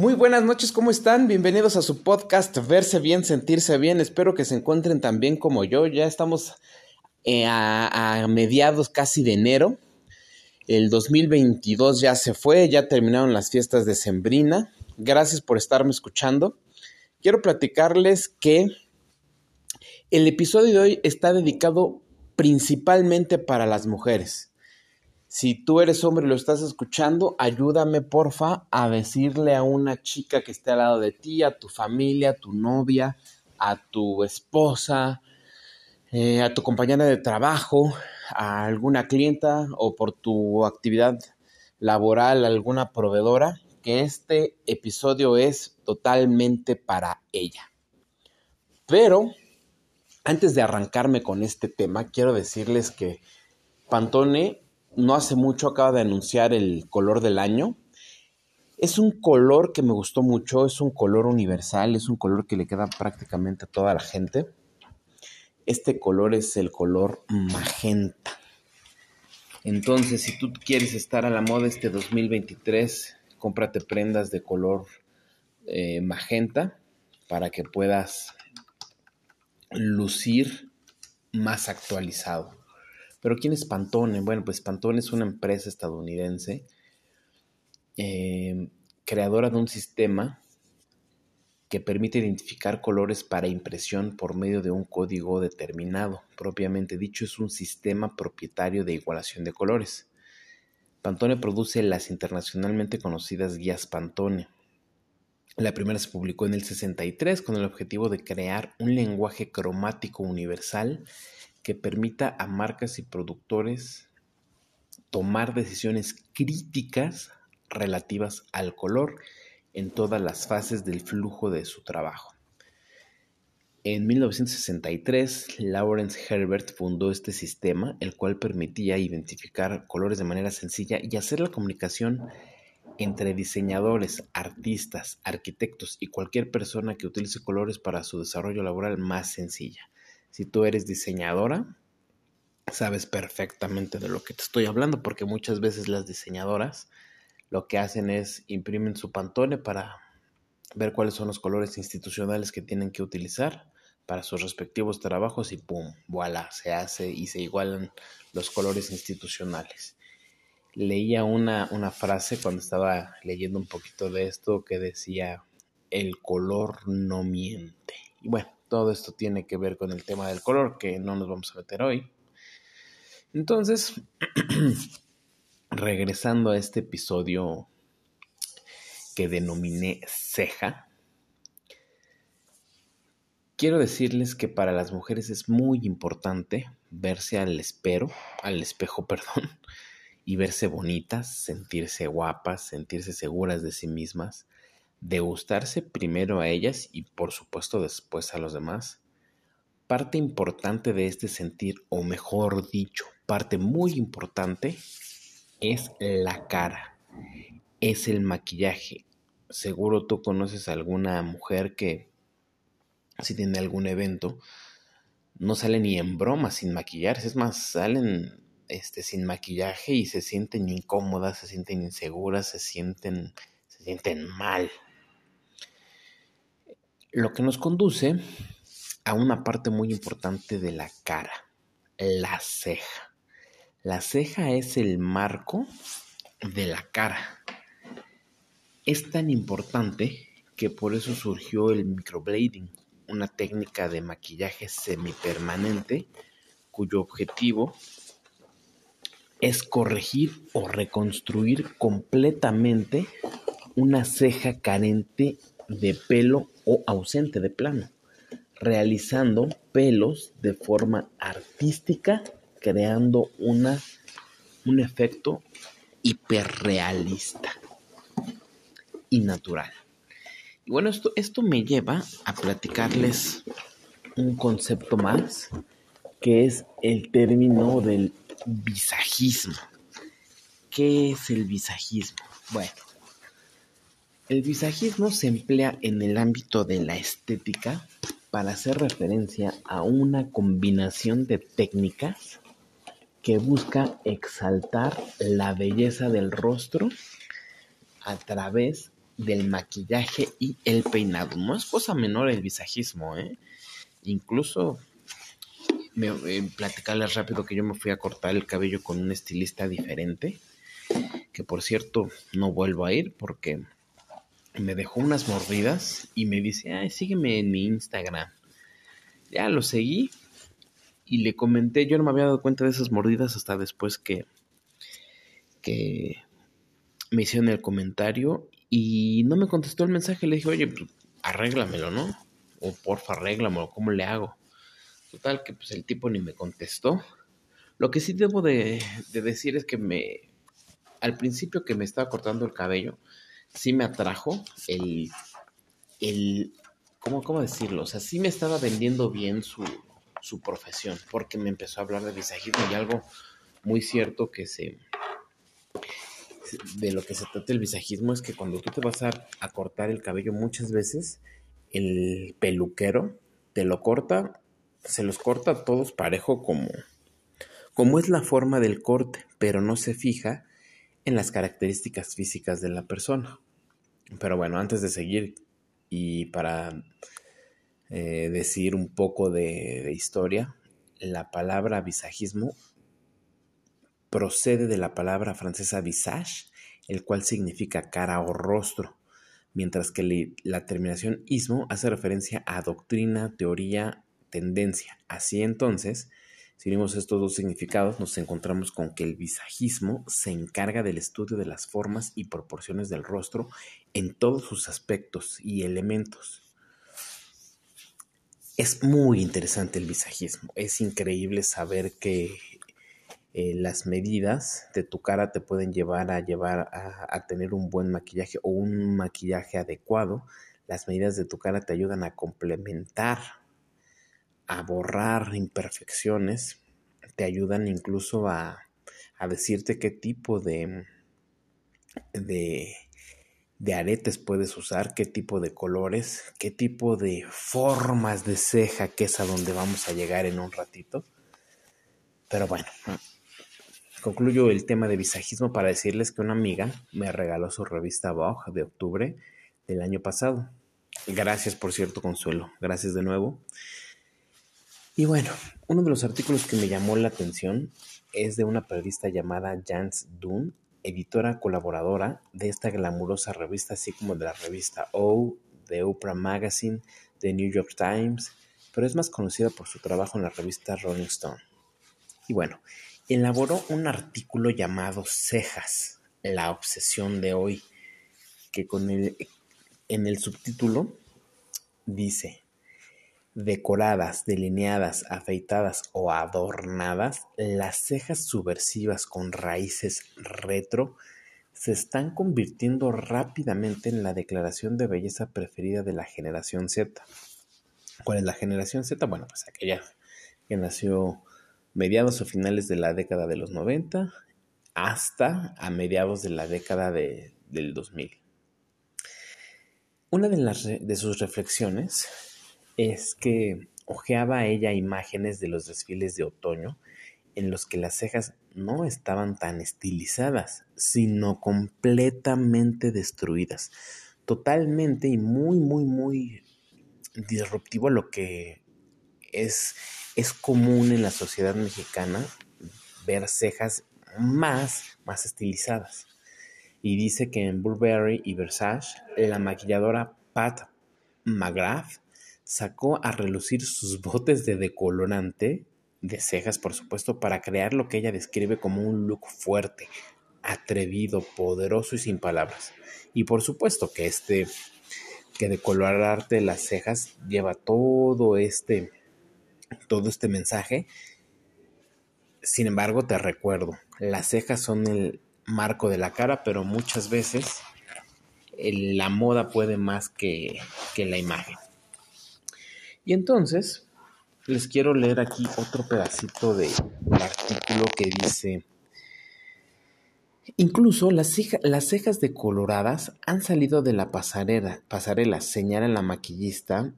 Muy buenas noches, ¿cómo están? Bienvenidos a su podcast Verse bien, sentirse bien. Espero que se encuentren tan bien como yo. Ya estamos eh, a, a, mediados casi de enero. El 2022 ya se fue, ya terminaron las fiestas de Sembrina. Gracias por estarme escuchando. Quiero platicarles que el episodio de hoy está dedicado principalmente para las mujeres. Si tú eres hombre y lo estás escuchando, ayúdame porfa a decirle a una chica que esté al lado de ti, a tu familia, a tu novia, a tu esposa, eh, a tu compañera de trabajo, a alguna clienta o por tu actividad laboral, alguna proveedora, que este episodio es totalmente para ella. Pero antes de arrancarme con este tema, quiero decirles que Pantone no hace mucho acaba de anunciar el color del año. Es un color que me gustó mucho, es un color universal, es un color que le queda prácticamente a toda la gente. Este color es el color magenta. Entonces, si tú quieres estar a la moda este 2023, cómprate prendas de color eh, magenta para que puedas lucir más actualizado. Pero ¿quién es Pantone? Bueno, pues Pantone es una empresa estadounidense eh, creadora de un sistema que permite identificar colores para impresión por medio de un código determinado. Propiamente dicho, es un sistema propietario de igualación de colores. Pantone produce las internacionalmente conocidas guías Pantone. La primera se publicó en el 63 con el objetivo de crear un lenguaje cromático universal que permita a marcas y productores tomar decisiones críticas relativas al color en todas las fases del flujo de su trabajo. En 1963, Lawrence Herbert fundó este sistema, el cual permitía identificar colores de manera sencilla y hacer la comunicación entre diseñadores, artistas, arquitectos y cualquier persona que utilice colores para su desarrollo laboral más sencilla. Si tú eres diseñadora, sabes perfectamente de lo que te estoy hablando, porque muchas veces las diseñadoras lo que hacen es imprimen su pantone para ver cuáles son los colores institucionales que tienen que utilizar para sus respectivos trabajos y pum, voilà, se hace y se igualan los colores institucionales. Leía una, una frase cuando estaba leyendo un poquito de esto que decía, el color no miente. Y bueno, todo esto tiene que ver con el tema del color, que no nos vamos a meter hoy. Entonces, regresando a este episodio que denominé ceja, quiero decirles que para las mujeres es muy importante verse al espero, al espejo, perdón, y verse bonitas, sentirse guapas, sentirse seguras de sí mismas, degustarse primero a ellas y por supuesto después a los demás. Parte importante de este sentir, o mejor dicho, parte muy importante, es la cara, es el maquillaje. Seguro tú conoces a alguna mujer que, si tiene algún evento, no sale ni en broma sin maquillarse, es más, salen este, sin maquillaje y se sienten incómodas, se sienten inseguras, se sienten, se sienten mal lo que nos conduce a una parte muy importante de la cara, la ceja. La ceja es el marco de la cara. Es tan importante que por eso surgió el microblading, una técnica de maquillaje semipermanente cuyo objetivo es corregir o reconstruir completamente una ceja carente de pelo o ausente de plano, realizando pelos de forma artística, creando una, un efecto hiperrealista y natural. Y bueno, esto, esto me lleva a platicarles un concepto más, que es el término del visajismo. ¿Qué es el visajismo? Bueno, el visajismo se emplea en el ámbito de la estética para hacer referencia a una combinación de técnicas que busca exaltar la belleza del rostro a través del maquillaje y el peinado. No es cosa menor el visajismo, ¿eh? Incluso me, eh, platicarles rápido que yo me fui a cortar el cabello con un estilista diferente, que por cierto no vuelvo a ir porque me dejó unas mordidas y me dice, ay, sígueme en mi Instagram. Ya lo seguí y le comenté, yo no me había dado cuenta de esas mordidas hasta después que, que me hicieron el comentario y no me contestó el mensaje. Le dije, oye, pues, arréglamelo, ¿no? O porfa, arréglamelo, ¿cómo le hago? Total, que pues el tipo ni me contestó. Lo que sí debo de, decir es que me, al principio que me estaba cortando el cabello, sí me atrajo el, el, ¿cómo, cómo decirlo? O sea, sí me estaba vendiendo bien su, su profesión, porque me empezó a hablar de visajismo y algo muy cierto que se, de lo que se trata el visajismo es que cuando tú te vas a, a, cortar el cabello muchas veces, el peluquero te lo corta se los corta a todos parejo como, como es la forma del corte, pero no se fija en las características físicas de la persona. Pero bueno, antes de seguir y para eh, decir un poco de, de historia, la palabra visajismo procede de la palabra francesa visage, el cual significa cara o rostro, mientras que la terminación ismo hace referencia a doctrina, teoría tendencia. Así entonces, si unimos estos dos significados, nos encontramos con que el visajismo se encarga del estudio de las formas y proporciones del rostro en todos sus aspectos y elementos. Es muy interesante el visajismo. Es increíble saber que eh, las medidas de tu cara te pueden llevar a llevar a, a tener un buen maquillaje o un maquillaje adecuado. Las medidas de tu cara te ayudan a complementar a borrar imperfecciones, te ayudan incluso a, a decirte qué tipo de, de, de aretes puedes usar, qué tipo de colores, qué tipo de formas de ceja, que es a donde vamos a llegar en un ratito. Pero bueno, concluyo el tema de visajismo para decirles que una amiga me regaló su revista Vogue de octubre del año pasado. Gracias, por cierto, Consuelo. Gracias de nuevo. Y bueno, uno de los artículos que me llamó la atención es de una periodista llamada Jans Dunn, editora colaboradora de esta glamurosa revista, así como de la revista O, de Oprah Magazine, de New York Times, pero es más conocida por su trabajo en la revista Rolling Stone. Y bueno, elaboró un artículo llamado Cejas, la obsesión de hoy, que con el, en el subtítulo dice, decoradas, delineadas, afeitadas o adornadas, las cejas subversivas con raíces retro se están convirtiendo rápidamente en la declaración de belleza preferida de la generación Z. ¿Cuál es la generación Z? Bueno, pues aquella que nació mediados o finales de la década de los 90 hasta a mediados de la década de, del 2000. Una de, las, de sus reflexiones es que ojeaba ella imágenes de los desfiles de otoño en los que las cejas no estaban tan estilizadas, sino completamente destruidas. Totalmente y muy, muy, muy disruptivo lo que es, es común en la sociedad mexicana ver cejas más, más estilizadas. Y dice que en Burberry y Versace, la maquilladora Pat McGrath sacó a relucir sus botes de decolorante, de cejas por supuesto, para crear lo que ella describe como un look fuerte, atrevido, poderoso y sin palabras. Y por supuesto que este, que decolorarte las cejas lleva todo este, todo este mensaje. Sin embargo, te recuerdo, las cejas son el marco de la cara, pero muchas veces la moda puede más que, que la imagen. Y entonces les quiero leer aquí otro pedacito del artículo que dice, incluso las, las cejas decoloradas han salido de la pasarela, pasarela, señala la maquillista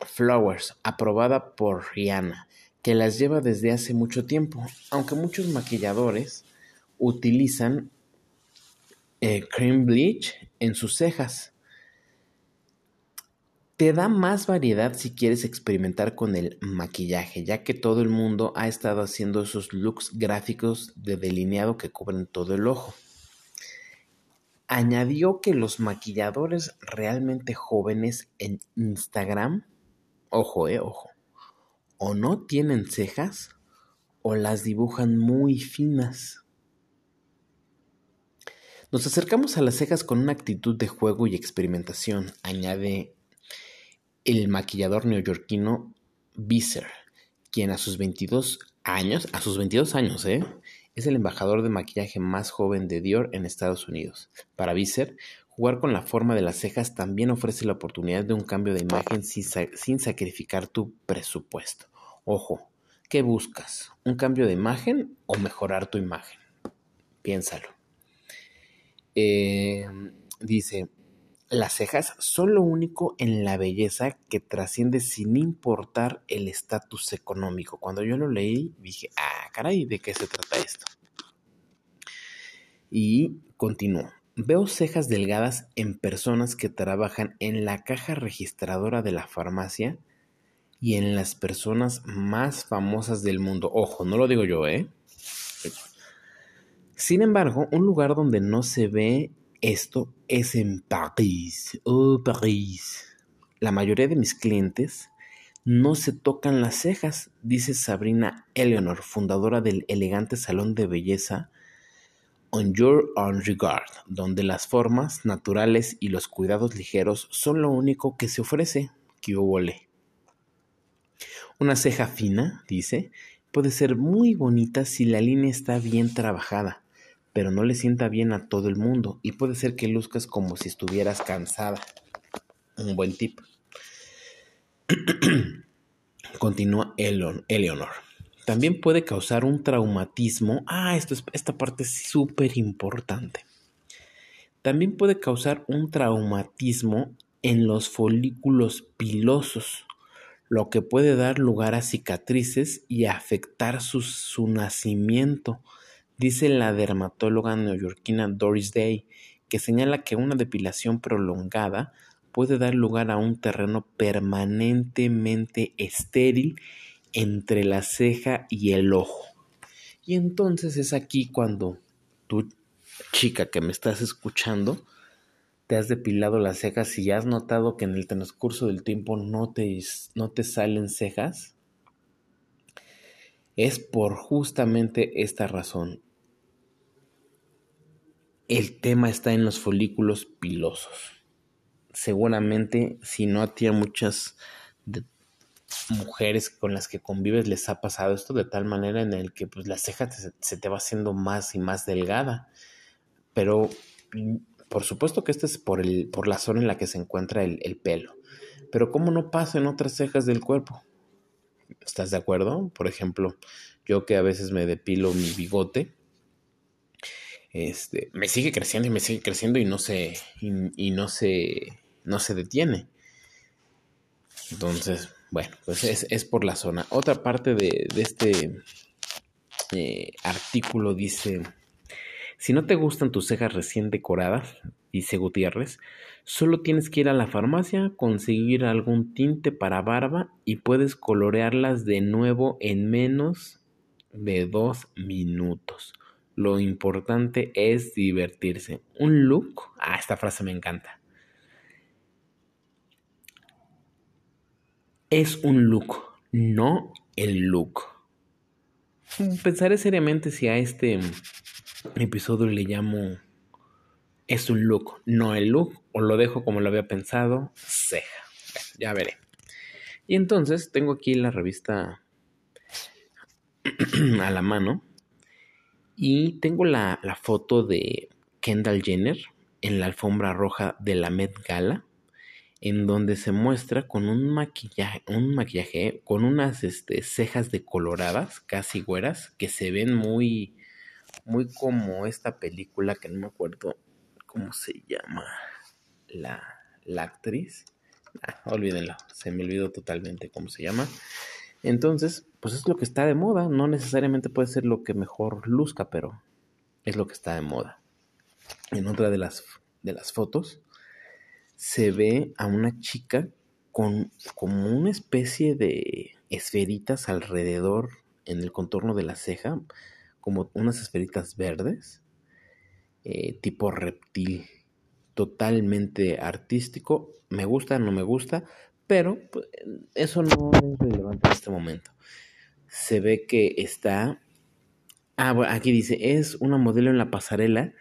Flowers, aprobada por Rihanna, que las lleva desde hace mucho tiempo, aunque muchos maquilladores utilizan eh, cream bleach en sus cejas. Te da más variedad si quieres experimentar con el maquillaje, ya que todo el mundo ha estado haciendo esos looks gráficos de delineado que cubren todo el ojo. Añadió que los maquilladores realmente jóvenes en Instagram, ojo, eh, ojo, o no tienen cejas o las dibujan muy finas. Nos acercamos a las cejas con una actitud de juego y experimentación, añade el maquillador neoyorquino Visser, quien a sus 22 años, a sus 22 años, ¿eh? es el embajador de maquillaje más joven de Dior en Estados Unidos. Para Visser, jugar con la forma de las cejas también ofrece la oportunidad de un cambio de imagen sin, sin sacrificar tu presupuesto. Ojo, ¿qué buscas? ¿Un cambio de imagen o mejorar tu imagen? Piénsalo. Eh, dice, las cejas son lo único en la belleza que trasciende sin importar el estatus económico. Cuando yo lo leí, dije, ah, caray, ¿de qué se trata esto? Y continúo. Veo cejas delgadas en personas que trabajan en la caja registradora de la farmacia y en las personas más famosas del mundo. Ojo, no lo digo yo, ¿eh? Sin embargo, un lugar donde no se ve esto es en París. Oh, París. La mayoría de mis clientes no se tocan las cejas, dice Sabrina Eleanor, fundadora del elegante salón de belleza On Your Own Regard, donde las formas naturales y los cuidados ligeros son lo único que se ofrece. Que Una ceja fina, dice, puede ser muy bonita si la línea está bien trabajada pero no le sienta bien a todo el mundo y puede ser que luzcas como si estuvieras cansada. Un buen tip. Continúa Eleonor. También puede causar un traumatismo. Ah, esto es, esta parte es súper importante. También puede causar un traumatismo en los folículos pilosos, lo que puede dar lugar a cicatrices y afectar su, su nacimiento dice la dermatóloga neoyorquina Doris Day, que señala que una depilación prolongada puede dar lugar a un terreno permanentemente estéril entre la ceja y el ojo. Y entonces es aquí cuando tú, chica que me estás escuchando, te has depilado las cejas y has notado que en el transcurso del tiempo no te, no te salen cejas, es por justamente esta razón el tema está en los folículos pilosos. Seguramente, si no a ti a muchas mujeres con las que convives les ha pasado esto de tal manera en el que pues, la ceja se, te va haciendo más y más delgada. Pero por supuesto que esto es por, el, por la zona en la que se encuentra el pelo. Pero ¿cómo no pasa en otras cejas del cuerpo? ¿Estás de acuerdo? Por ejemplo, yo que a veces me depilo mi bigote, este, me sigue creciendo y me sigue creciendo y no se, y, no se, no se detiene. Entonces, bueno, pues es, por la zona. Otra parte de, este eh, artículo dice, si no te gustan tus cejas recién decoradas, dice Gutiérrez, solo tienes que ir a la farmacia, conseguir algún tinte para barba y puedes colorearlas de nuevo en menos de dos minutos. Lo importante es divertirse. Un look. Ah, esta frase me encanta. Es un look, no el look. Pensaré seriamente si a este episodio le llamo es un look, no el look, o lo dejo como lo había pensado, ceja. ya veré. Y entonces tengo aquí la revista a la mano y tengo la, foto de Kendall Jenner en la alfombra roja de la Met Gala, en donde se muestra con un maquillaje, un maquillaje con unas este, cejas decoloradas, casi güeras, que se ven muy, muy como esta película que no me acuerdo cómo se llama la, la actriz. Ah, olvídenlo, se me olvidó totalmente cómo se llama. Entonces, pues es lo que está de moda, no necesariamente puede ser lo que mejor luzca, pero es lo que está de moda. en otra de las, de las fotos, se ve a una chica con como una especie de esferitas alrededor en el contorno de la ceja, como unas esferitas verdes, eh, tipo reptil, totalmente artístico. Me gusta, no me gusta, pero pues, eso no es relevante en este momento. Se ve que está... Ah, bueno, aquí dice, es una modelo en la pasarela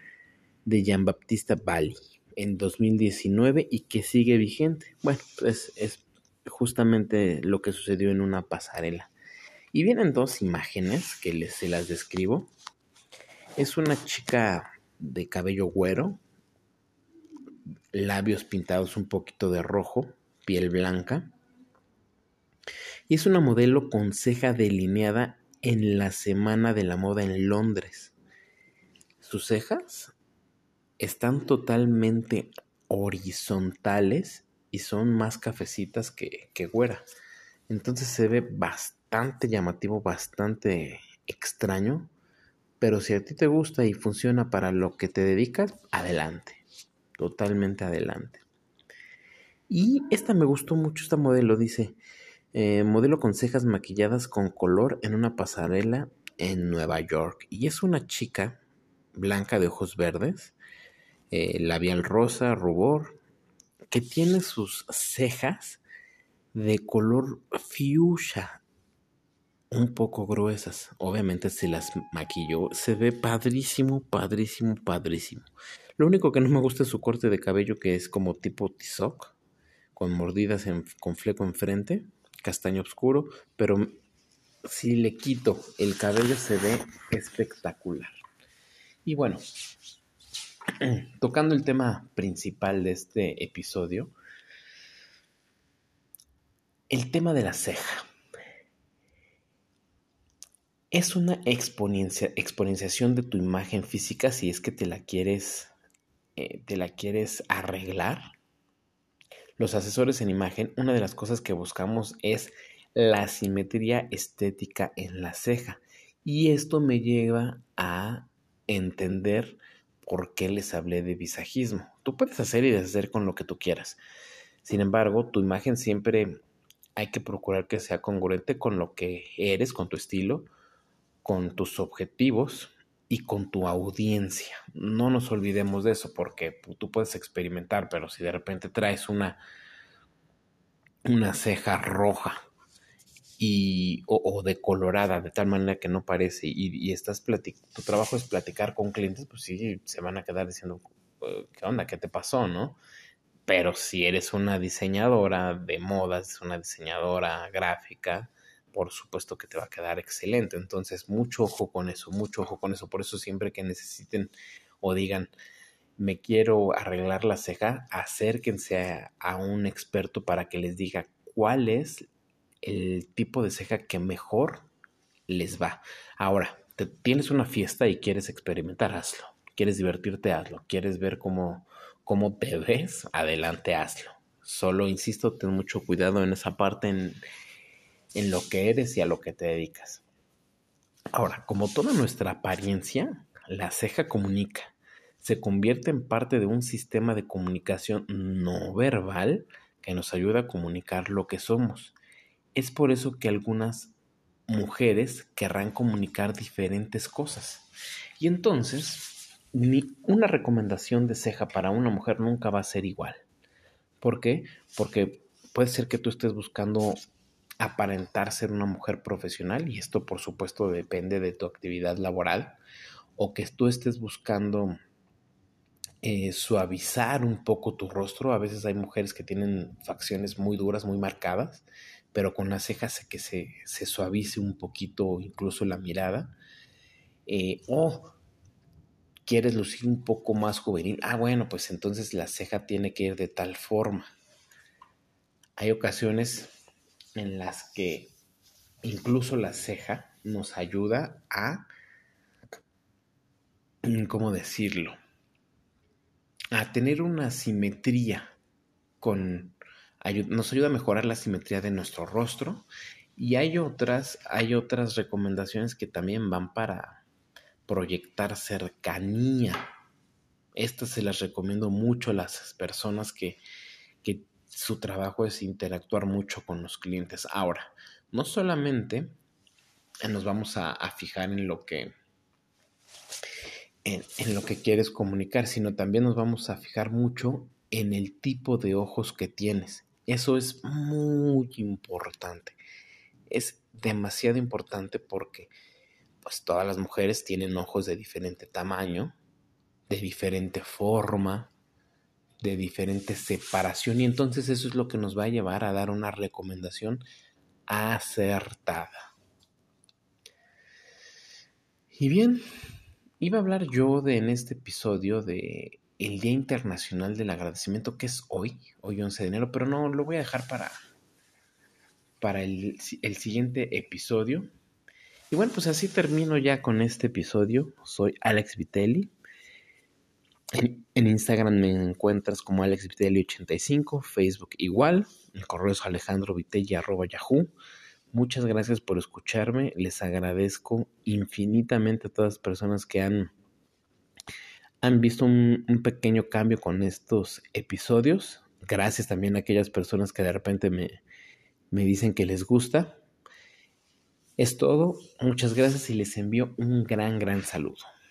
de Jean-Baptiste Bali en 2019 y que sigue vigente. Bueno, pues es justamente lo que sucedió en una pasarela. Y vienen dos imágenes que les, se las describo. Es una chica de cabello güero, labios pintados un poquito de rojo, piel blanca. Y es una modelo con ceja delineada en la Semana de la Moda en Londres. Sus cejas están totalmente horizontales y son más cafecitas que, que güera. Entonces se ve bastante llamativo, bastante extraño. Pero si a ti te gusta y funciona para lo que te dedicas, adelante. Totalmente adelante. Y esta me gustó mucho, esta modelo, dice, eh, modelo con cejas maquilladas con color en una pasarela en Nueva York. Y es una chica blanca de ojos verdes, eh, labial rosa, rubor, que tiene sus cejas de color fuchsia, un poco gruesas. Obviamente se las maquilló. Se ve padrísimo, padrísimo, padrísimo. Lo único que no me gusta es su corte de cabello que es como tipo tizoc, con mordidas con fleco enfrente, castaño oscuro, pero si le quito el cabello se ve espectacular. Y bueno, tocando el tema principal de este episodio, el tema de la ceja. Es una exponenciación de tu imagen física si es que te la quieres, eh, te la quieres arreglar. Los asesores en imagen, una de las cosas que buscamos es la simetría estética en la ceja. Y esto me lleva a entender por qué les hablé de visajismo. Tú puedes hacer y deshacer con lo que tú quieras. Sin embargo, tu imagen siempre hay que procurar que sea congruente con lo que eres, con tu estilo, con tus objetivos y con tu audiencia. No nos olvidemos de eso porque tú puedes experimentar, pero si de repente traes una, una ceja roja y, o, decolorada de tal manera que no parece y, estás tu trabajo es platicar con clientes, pues sí, se van a quedar diciendo, eh, ¿qué onda? ¿Qué te pasó? ¿No? Pero si eres una diseñadora de modas, una diseñadora gráfica, por supuesto que te va a quedar excelente. Entonces, mucho ojo con eso, mucho ojo con eso. Por eso siempre que necesiten o digan, me quiero arreglar la ceja, acérquense a, un experto para que les diga cuál es el tipo de ceja que mejor les va. Ahora, te, tienes una fiesta y quieres experimentar, hazlo. Quieres divertirte, hazlo. Quieres ver cómo, cómo te ves, adelante, hazlo. Solo, insisto, ten mucho cuidado en esa parte, en lo que eres y a lo que te dedicas. Ahora, como toda nuestra apariencia, la ceja comunica. Se convierte en parte de un sistema de comunicación no verbal que nos ayuda a comunicar lo que somos. Es por eso que algunas mujeres querrán comunicar diferentes cosas. Y entonces, una recomendación de ceja para una mujer nunca va a ser igual. ¿Por qué? Porque puede ser que tú estés buscando aparentar ser una mujer profesional y esto por supuesto depende de tu actividad laboral o que tú estés buscando eh, suavizar un poco tu rostro. A veces hay mujeres que tienen facciones muy duras, muy marcadas pero con las cejas que se, suavice un poquito incluso la mirada. Eh, o quieres lucir un poco más juvenil. Ah, bueno, pues entonces la ceja tiene que ir de tal forma. Hay ocasiones en las que incluso la ceja nos ayuda a, ¿cómo decirlo? A tener una simetría con nos ayuda a mejorar la simetría de nuestro rostro y hay otras, hay otras recomendaciones que también van para proyectar cercanía Estas se las recomiendo mucho a las personas que, que su trabajo es interactuar mucho con los clientes. Ahora, no solamente nos vamos a, fijar en lo que en, en, lo que quieres comunicar, sino también nos vamos a fijar mucho en el tipo de ojos que tienes. Eso es muy importante. Es demasiado importante porque pues todas las mujeres tienen ojos de diferente tamaño, de diferente forma, de diferente separación y entonces eso es lo que nos va a llevar a dar una recomendación acertada. Y bien, iba a hablar yo de en este episodio de el Día Internacional del Agradecimiento que es hoy, hoy 11 de enero, pero no lo voy a dejar para para el, el siguiente episodio. Y bueno, pues así termino ya con este episodio. Soy Alex Vitelli. En, Instagram me encuentras como AlexVitelli85, Facebook igual, el correo es alejandrovitelli.yahoo. Muchas gracias por escucharme, les agradezco infinitamente a todas las personas que han, han visto un, un pequeño cambio con estos episodios. Gracias también a aquellas personas que de repente me, me dicen que les gusta. Es todo, muchas gracias y les envío un gran, gran saludo.